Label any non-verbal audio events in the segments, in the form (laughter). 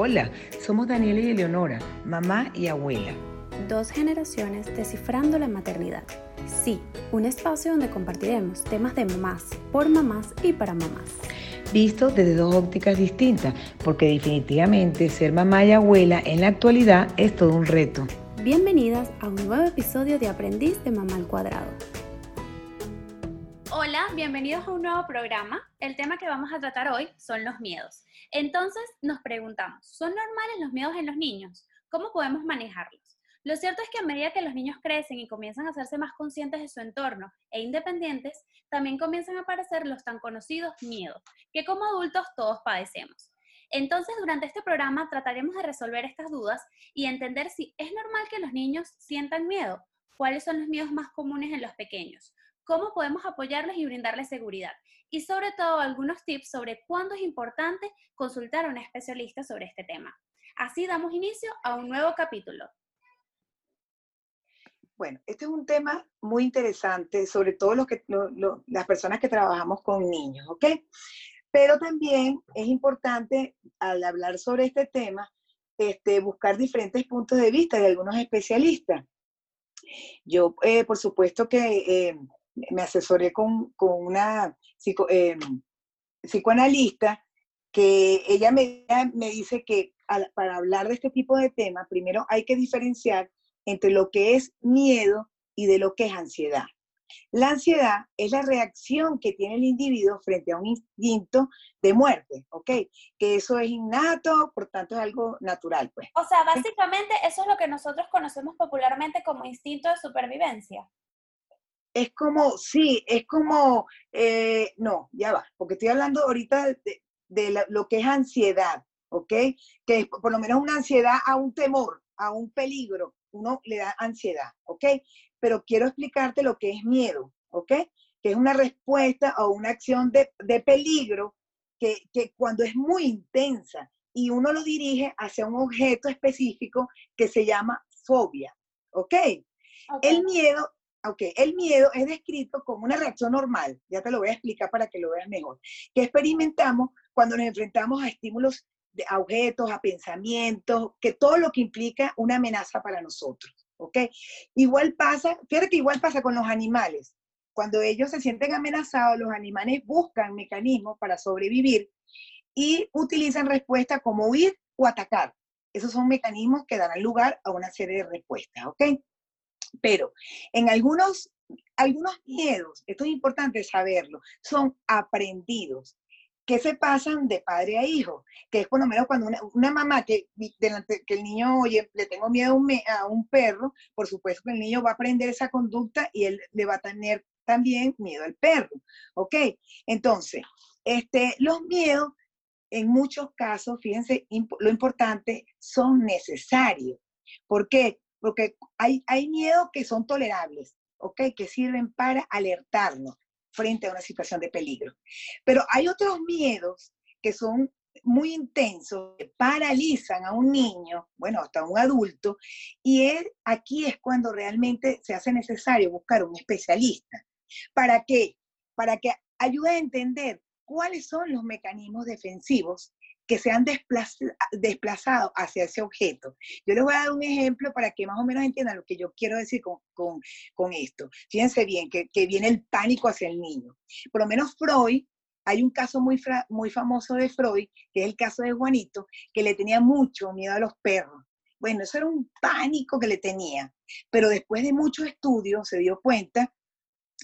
Hola, somos Daniela y Eleonora, mamá y abuela. Dos generaciones descifrando la maternidad. Sí, un espacio donde compartiremos temas de mamás, por mamás y para mamás. Visto desde dos ópticas distintas, porque definitivamente ser mamá y abuela en la actualidad es todo un reto. Bienvenidas a un nuevo episodio de Aprendiz de Mamá al Cuadrado. Bienvenidos a un nuevo programa. El tema que vamos a tratar hoy son los miedos. Entonces nos preguntamos, ¿son normales los miedos en los niños? ¿Cómo podemos manejarlos? Lo cierto es que a medida que los niños crecen y comienzan a hacerse más conscientes de su entorno e independientes, también comienzan a aparecer los tan conocidos miedos, que como adultos todos padecemos. Entonces, durante este programa trataremos de resolver estas dudas y entender si es normal que los niños sientan miedo, cuáles son los miedos más comunes en los pequeños, cómo podemos apoyarlos y brindarles seguridad, y sobre todo algunos tips sobre cuándo es importante consultar a un especialista sobre este tema. Así damos inicio a un nuevo capítulo. Bueno, este es un tema muy interesante, sobre todo los que, las personas que trabajamos con niños, ¿ok? Pero también es importante, al hablar sobre este tema, este, buscar diferentes puntos de vista de algunos especialistas. Yo, eh, por supuesto que eh, me asesoré con, una eh, psicoanalista que ella me, me dice que para hablar de este tipo de temas, primero hay que diferenciar entre lo que es miedo y de lo que es ansiedad. La ansiedad es la reacción que tiene el individuo frente a un instinto de muerte, ¿ok? Que eso es innato, por tanto es algo natural, pues. O sea, básicamente eso es lo que nosotros conocemos popularmente como instinto de supervivencia. Es como, sí, es como, eh, no, ya va, porque estoy hablando ahorita de, lo que es ansiedad, ¿ok? Que es por lo menos una ansiedad a un temor, a un peligro, uno le da ansiedad, ¿ok? Pero quiero explicarte lo que es miedo, ¿ok? Que es una respuesta o una acción de, peligro que, cuando es muy intensa y uno lo dirige hacia un objeto específico que se llama fobia, ¿ok? El miedo ok, el miedo es descrito como una reacción normal, ya te lo voy a explicar para que lo veas mejor, que experimentamos cuando nos enfrentamos a estímulos a objetos, a pensamientos, que todo lo que implica una amenaza para nosotros, ¿ok? Igual pasa, fíjate que igual pasa con los animales. Cuando ellos se sienten amenazados, los animales buscan mecanismos para sobrevivir y utilizan respuestas como huir o atacar. Esos son mecanismos que darán lugar a una serie de respuestas, ¿ok? Pero en algunos, algunos miedos, esto es importante saberlo, son aprendidos que se pasan de padre a hijo, que es por lo menos cuando una, mamá que, delante, que el niño, oye, le tengo miedo a un, a un, perro, por supuesto que el niño va a aprender esa conducta y él le va a tener también miedo al perro, ¿ok? Entonces, este, los miedos, en muchos casos, fíjense, lo importante, son necesarios. ¿Por qué? Porque hay, hay miedos que son tolerables, ¿ok? Que sirven para alertarnos frente a una situación de peligro. Pero hay otros miedos que son muy intensos, que paralizan a un niño, bueno, hasta un adulto, y aquí es cuando realmente se hace necesario buscar un especialista. ¿Para? Para que ayude a entender cuáles son los mecanismos defensivos que se han desplazado hacia ese objeto. Yo les voy a dar un ejemplo para que más o menos entiendan lo que yo quiero decir con, esto. Fíjense bien, que, viene el pánico hacia el niño. Por lo menos Freud, hay un caso muy, muy famoso de Freud, que es el caso de Juanito, que le tenía mucho miedo a los perros. Bueno, eso era un pánico que le tenía, pero después de muchos estudios se dio cuenta,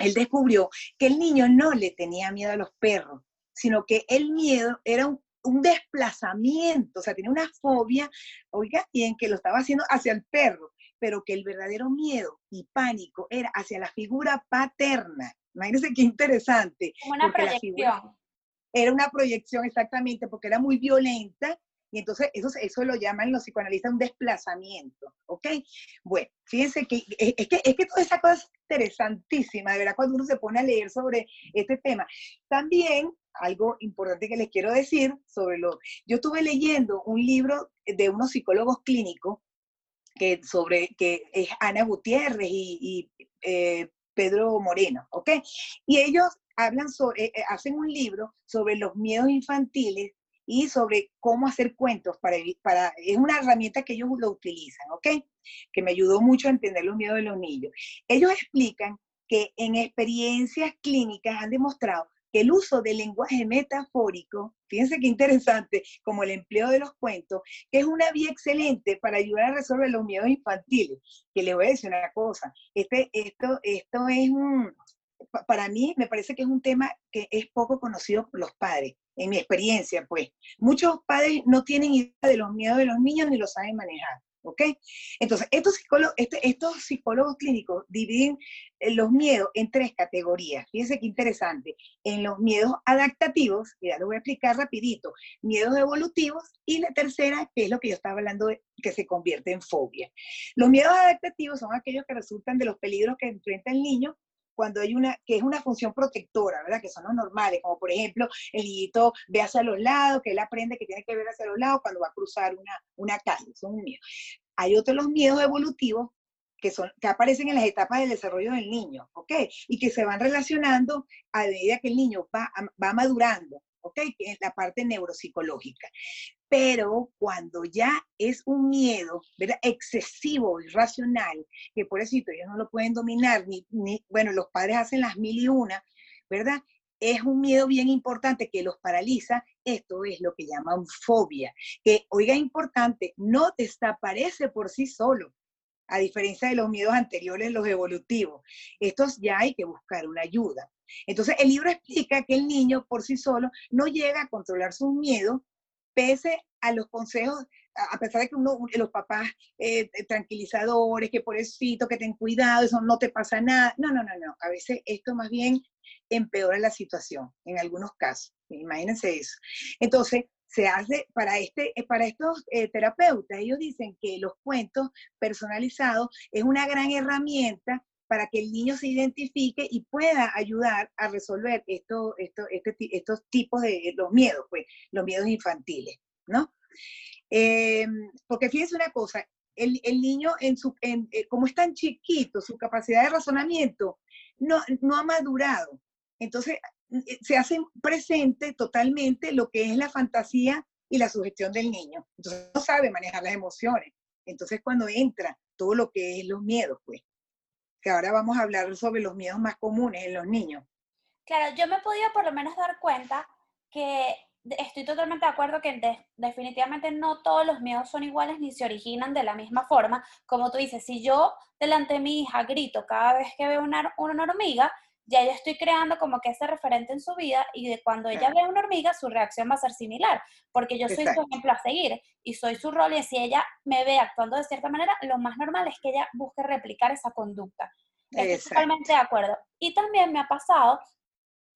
él descubrió que el niño no le tenía miedo a los perros, sino que el miedo era un un desplazamiento, o sea, tenía una fobia, oiga, y en que lo estaba haciendo hacia el perro, pero que el verdadero miedo y pánico era hacia la figura paterna. Imagínense qué interesante. Una proyección. era una proyección exactamente, porque era muy violenta, y entonces eso, eso lo llaman los psicoanalistas un desplazamiento, ¿ok? Bueno, fíjense que es, que es que toda esa cosa es interesantísima, de verdad, cuando uno se pone a leer sobre este tema. También algo importante que les quiero decir sobre lo... Yo estuve leyendo un libro de unos psicólogos clínicos que sobre que es Ana Gutiérrez y, eh, Pedro Moreno, ¿ok? Y ellos hablan sobre, eh, hacen un libro sobre los miedos infantiles y sobre cómo hacer cuentos para, para es una herramienta que ellos lo utilizan, ¿ok? Que me ayudó mucho a entender los miedos de los niños. Ellos explican que en experiencias clínicas han demostrado el uso del lenguaje metafórico, fíjense qué interesante, como el empleo de los cuentos, que es una vía excelente para ayudar a resolver los miedos infantiles. Que les voy a decir una cosa, este, esto, esto es un, para mí me parece que es un tema que es poco conocido por los padres, en mi experiencia, pues. Muchos padres no tienen idea de los miedos de los niños ni lo saben manejar. ¿Ok? Entonces, estos psicólogos, este, estos psicólogos clínicos dividen eh, los miedos en tres categorías. Fíjense qué interesante. En los miedos adaptativos, ya lo voy a explicar rapidito, miedos evolutivos y la tercera, que es lo que yo estaba hablando, de, que se convierte en fobia. Los miedos adaptativos son aquellos que resultan de los peligros que enfrenta el niño cuando hay una, que es una función protectora, ¿verdad? Que son los normales, como por ejemplo, el niñito ve hacia los lados, que él aprende que tiene que ver hacia los lados cuando va a cruzar una, una calle, son un miedo. Hay otros los miedos evolutivos que, son, que aparecen en las etapas del desarrollo del niño, ¿ok? Y que se van relacionando a medida que el niño va, va madurando, ¿ok? Que es la parte neuropsicológica pero cuando ya es un miedo ¿verdad? excesivo, irracional, que por eso ellos no lo pueden dominar, ni, bueno, los padres hacen las mil y una, ¿verdad? Es un miedo bien importante que los paraliza, esto es lo que llaman fobia, que, oiga, importante, no desaparece por sí solo, a diferencia de los miedos anteriores, los evolutivos. Estos ya hay que buscar una ayuda. Entonces, el libro explica que el niño por sí solo no llega a controlar sus miedos, pese a los consejos, a pesar de que uno, los papás eh, eh, tranquilizadores, que por eso que ten cuidado, eso no te pasa nada. No, no, no, no. A veces esto más bien empeora la situación, en algunos casos. Imagínense eso. Entonces, se hace para, este, eh, para estos terapeutas, ellos dicen que los cuentos personalizados es una gran herramienta para que el niño se identifique y pueda ayudar a resolver esto, esto, este, estos tipos de los miedos, pues, los miedos infantiles, ¿no? Eh, porque fíjense una cosa, el, niño, en su, eh, como es tan chiquito, su capacidad de razonamiento no, no ha madurado. Entonces, eh, se hace presente totalmente lo que es la fantasía y la sugestión del niño. Entonces, no sabe manejar las emociones. Entonces, cuando entra todo lo que es los miedos, pues que ahora vamos a hablar sobre los miedos más comunes en los niños. Claro, yo me he podido por lo menos dar cuenta que estoy totalmente de acuerdo que definitivamente no todos los miedos son iguales ni se originan de la misma forma. Como tú dices, si yo delante de mi hija grito cada vez que veo una, una hormiga, ya yo estoy creando como que ese referente en su vida y de cuando ella ve una hormiga, su reacción va a ser similar, porque yo soy su ejemplo a seguir y soy su rol y si ella me ve actuando de cierta manera, lo más normal es que ella busque replicar esa conducta. Estoy totalmente de acuerdo. Y también me ha pasado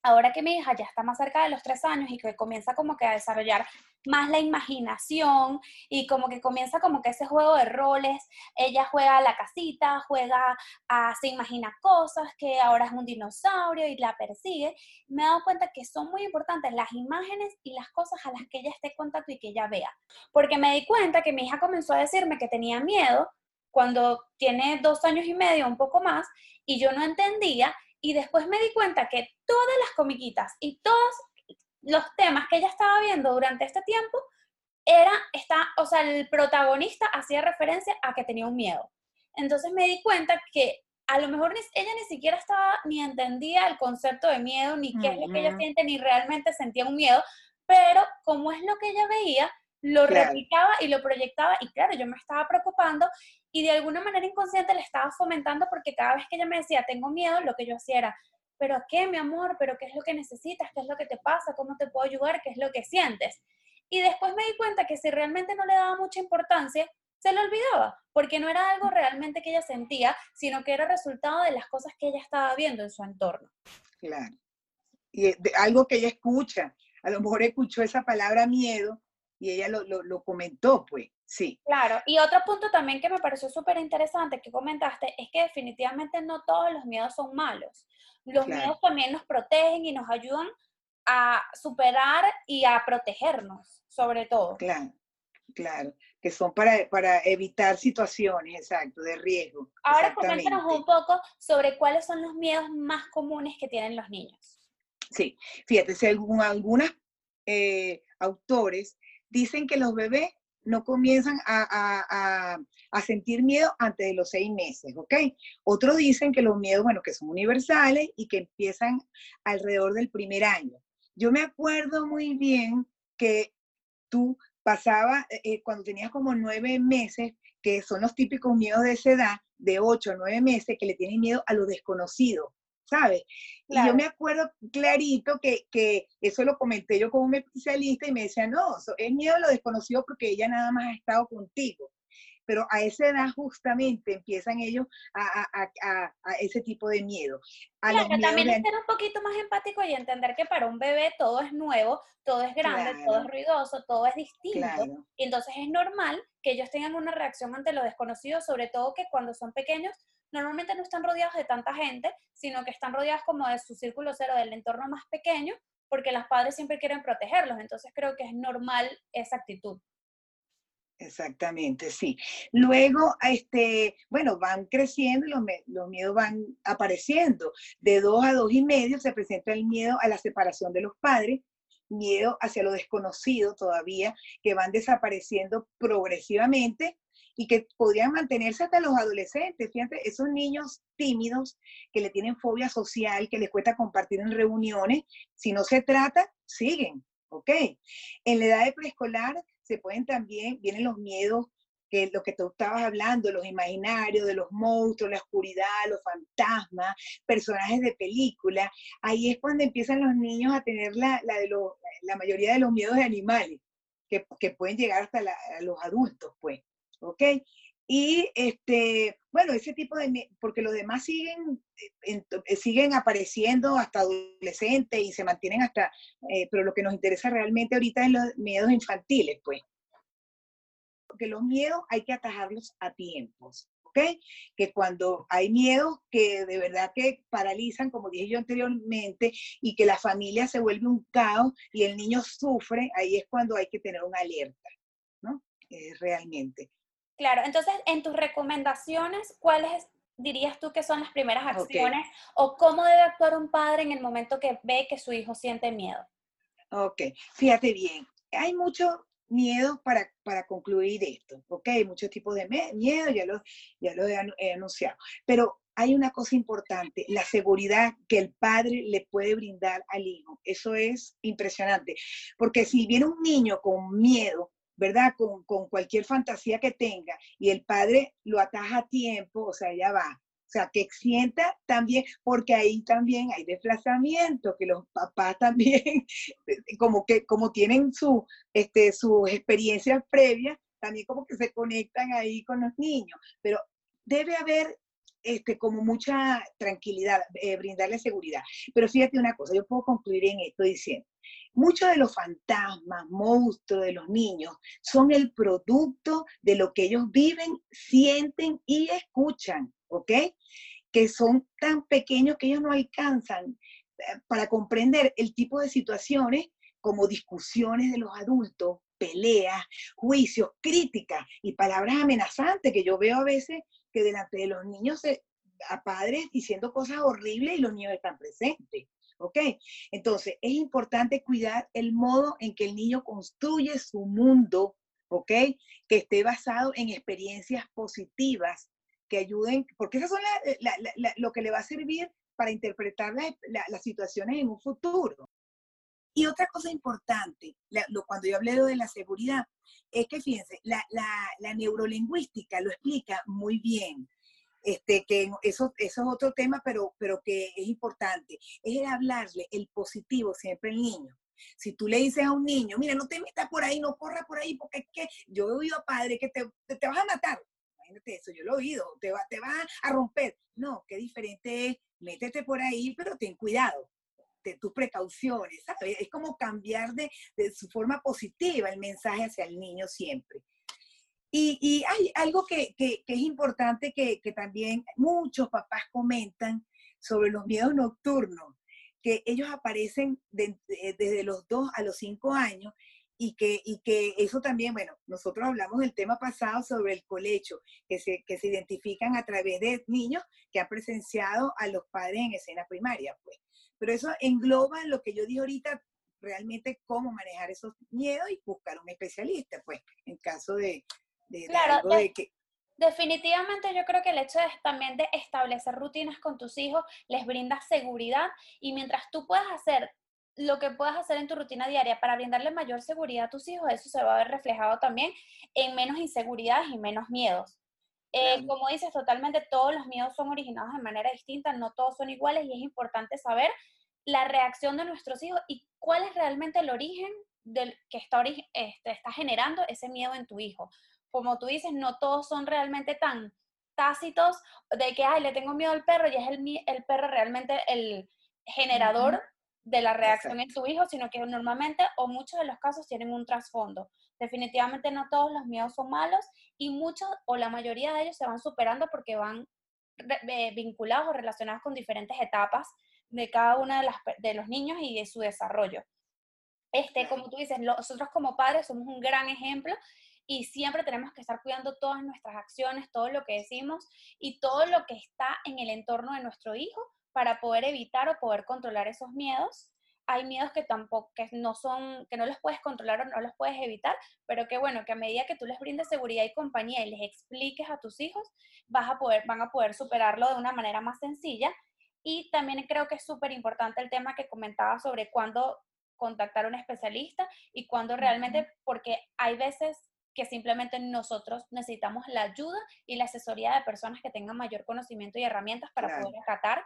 ahora que mi hija ya está más cerca de los tres años y que comienza como que a desarrollar más la imaginación y como que comienza como que ese juego de roles, ella juega a la casita, juega a, se imagina cosas, que ahora es un dinosaurio y la persigue, me he dado cuenta que son muy importantes las imágenes y las cosas a las que ella esté en contacto y que ella vea. Porque me di cuenta que mi hija comenzó a decirme que tenía miedo cuando tiene dos años y medio, un poco más, y yo no entendía y después me di cuenta que todas las comiquitas y todos los temas que ella estaba viendo durante este tiempo era, está, o sea, el protagonista hacía referencia a que tenía un miedo. Entonces me di cuenta que a lo mejor ella ni siquiera estaba, ni entendía el concepto de miedo, ni qué es lo que ella siente, ni realmente sentía un miedo, pero como es lo que ella veía, lo replicaba y lo proyectaba y claro, yo me estaba preocupando y de alguna manera inconsciente le estaba fomentando porque cada vez que ella me decía, tengo miedo, lo que yo hacía era, pero qué, mi amor? ¿Pero qué es lo que necesitas? ¿Qué es lo que te pasa? ¿Cómo te puedo ayudar? ¿Qué es lo que sientes? Y después me di cuenta que si realmente no le daba mucha importancia, se lo olvidaba, porque no era algo realmente que ella sentía, sino que era resultado de las cosas que ella estaba viendo en su entorno. Claro. Y algo que ella escucha, a lo mejor escuchó esa palabra miedo y ella lo, lo, comentó, pues, sí. Claro, y otro punto también que me pareció súper interesante que comentaste es que definitivamente no todos los miedos son malos. Los miedos también nos protegen y nos ayudan a superar y a protegernos, sobre todo. Claro, claro, que son para, para evitar situaciones, exacto, de riesgo. Ahora coméntanos un poco sobre cuáles son los miedos más comunes que tienen los niños. Sí, fíjate, si algunas eh, autores dicen que los bebés no comienzan a, sentir miedo antes de los seis meses, ¿ok? Otros dicen que los miedos, bueno, que son universales y que empiezan alrededor del primer año. Yo me acuerdo muy bien que tú pasabas, eh, eh, cuando tenías como nueve meses, que son los típicos miedos de esa edad, de ocho a nueve meses, que le tienen miedo a lo desconocido. ¿Sabes? Y yo me acuerdo clarito que, que, eso lo comenté yo como un especialista y me decía, no, es miedo a lo desconocido porque ella nada más ha estado contigo. Pero a esa edad justamente empiezan ellos a, a, a, a ese tipo de miedo. claro, también es ser un poquito más empático y entender que para un bebé todo es nuevo, todo es grande, todo es ruidoso, todo es distinto. Y entonces es normal que ellos tengan una reacción ante lo desconocido, sobre todo que cuando son pequeños normalmente no están rodeados de tanta gente, sino que están rodeados como de su círculo cero, del entorno más pequeño, porque los padres siempre quieren protegerlos. Entonces creo que es normal esa actitud. Exactamente, sí. Luego, este, bueno, van creciendo y los, miedos van apareciendo. De dos a dos y medio se presenta el miedo a la separación de los padres, miedo hacia lo desconocido todavía, que van desapareciendo progresivamente y que podrían mantenerse hasta los adolescentes. Fíjate, esos niños tímidos que le tienen fobia social, que les cuesta compartir en reuniones, si no se trata, siguen, ¿ok? En la edad de preescolar se pueden también, vienen los miedos que lo que tú estabas hablando, los imaginarios, de los monstruos, la oscuridad, los fantasmas, personajes de película, ahí es cuando empiezan los niños a tener la, la de la mayoría de los miedos de animales, que, que pueden llegar hasta los adultos, pues. ¿ok? Y este, bueno, ese tipo de, porque los demás siguen, eh, eh, siguen apareciendo hasta adolescentes y se mantienen hasta, eh, pero lo que nos interesa realmente ahorita es los miedos infantiles, pues. Porque los miedos hay que atajarlos a tiempos, ¿ok? Que cuando hay miedos que de verdad que paralizan, como dije yo anteriormente, y que la familia se vuelve un caos y el niño sufre, ahí es cuando hay que tener una alerta, ¿no? realmente. Claro, entonces en tus recomendaciones, ¿cuáles dirías tú que son las primeras acciones o cómo debe actuar un padre en el momento que ve que su hijo siente miedo? Ok, fíjate bien, hay mucho miedo para, para concluir esto, ok, muchos tipos de miedo, ya lo, ya lo he anunciado, pero hay una cosa importante, la seguridad que el padre le puede brindar al hijo. Eso es impresionante, porque si viene un niño con miedo, ¿verdad? Con, cualquier fantasía que tenga y el padre lo ataja a tiempo, o sea, ya va. O sea, que sienta también, porque ahí también hay desplazamiento, que los papás (laughs) también, como que como tienen su, este, sus experiencias previas, también como que se conectan ahí con los niños. Pero debe haber este, como mucha tranquilidad, eh, brindarle seguridad. Pero fíjate una cosa, yo puedo concluir en esto diciendo, Muchos de los fantasmas, monstruos de los niños son el producto de lo que ellos viven, sienten y escuchan, ¿ok? Que son tan pequeños que ellos no alcanzan eh, para comprender el tipo de situaciones como discusiones de los adultos, peleas, juicios, críticas y palabras amenazantes que yo veo a veces que delante de los niños a padres diciendo cosas horribles y los niños están presentes. ¿ok? Entonces, es importante cuidar el modo en que el niño construye su mundo, ¿ok? Que esté basado en experiencias positivas que ayuden, porque esas son lo que le va a servir para interpretar las situaciones en un futuro. Y otra cosa importante, cuando yo hablé de la seguridad, es que fíjense, la, neurolingüística lo explica muy bien este, que eso, es otro tema, pero, pero que es importante, es el hablarle el positivo siempre al niño. Si tú le dices a un niño, mira, no te metas por ahí, no corras por ahí, porque es que yo he oído a padre que te, te, vas a matar. Imagínate eso, yo lo he oído, te va, te va a romper. No, qué diferente es, métete por ahí, pero ten cuidado de tus precauciones, ¿sabes? Es como cambiar de, de su forma positiva el mensaje hacia el niño siempre. Y, hay algo que, es importante que, también muchos papás comentan sobre los miedos nocturnos, que ellos aparecen desde los 2 a los 5 años y que, y que eso también, bueno, nosotros hablamos del tema pasado sobre el colecho, que se, que se identifican a través de niños que han presenciado a los padres en escena primaria, pues. Pero eso engloba lo que yo dije ahorita realmente cómo manejar esos miedos y buscar un especialista, pues, en caso de, de, algo de que Definitivamente yo creo que el hecho de, también de establecer rutinas con tus hijos les brinda seguridad y mientras tú puedas hacer lo que puedas hacer en tu rutina diaria para brindarle mayor seguridad a tus hijos, eso se va a ver reflejado también en menos inseguridades y menos miedos. Eh, como dices, totalmente todos los miedos son originados de manera distinta, no todos son iguales y es importante saber la reacción de nuestros hijos y cuál es realmente el origen del que está, este, está generando ese miedo en tu hijo. Como tú dices, no todos son realmente tan tácitos de que, ay, le tengo miedo al perro y es el, el perro realmente el generador de la reacción en tu hijo, sino que normalmente o muchos de los casos tienen un trasfondo. Definitivamente no todos los miedos son malos y muchos o la mayoría de ellos se van superando porque van vinculados o relacionados con diferentes etapas de cada uno de, las, de los niños y de su desarrollo. Este, como tú dices, nosotros como padres somos un gran ejemplo y siempre tenemos que estar cuidando todas nuestras acciones, todo lo que decimos y todo lo que está en el entorno de nuestro hijo para poder evitar o poder controlar esos miedos. Hay miedos que tampoco, que no son, que no los puedes controlar o no los puedes evitar, pero que bueno, que a medida que tú les brindes seguridad y compañía y les expliques a tus hijos, vas a poder, van a poder superarlo de una manera más sencilla. Y también creo que es súper importante el tema que comentaba sobre cuándo contactar a un especialista y cuándo realmente, porque hay veces que simplemente nosotros necesitamos la ayuda y la asesoría de personas que tengan mayor conocimiento y herramientas para poder tratar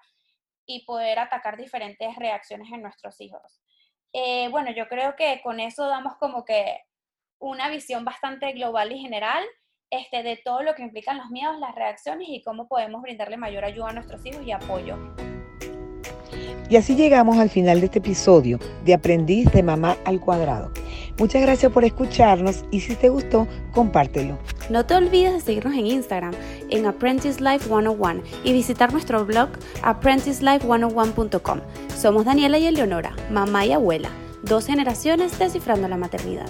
y poder atacar diferentes reacciones en nuestros hijos. Eh, bueno, yo creo que con eso damos como que una visión bastante global y general este, de todo lo que implican los miedos, las reacciones y cómo podemos brindarle mayor ayuda a nuestros hijos y apoyo. Y así llegamos al final de este episodio de Aprendiz de Mamá al Cuadrado. Muchas gracias por escucharnos y si te gustó, compártelo. No te olvides de seguirnos en Instagram en Apprentice Life 101 y visitar nuestro blog apprenticelife101.com. Somos Daniela y Eleonora, mamá y abuela, dos generaciones descifrando la maternidad.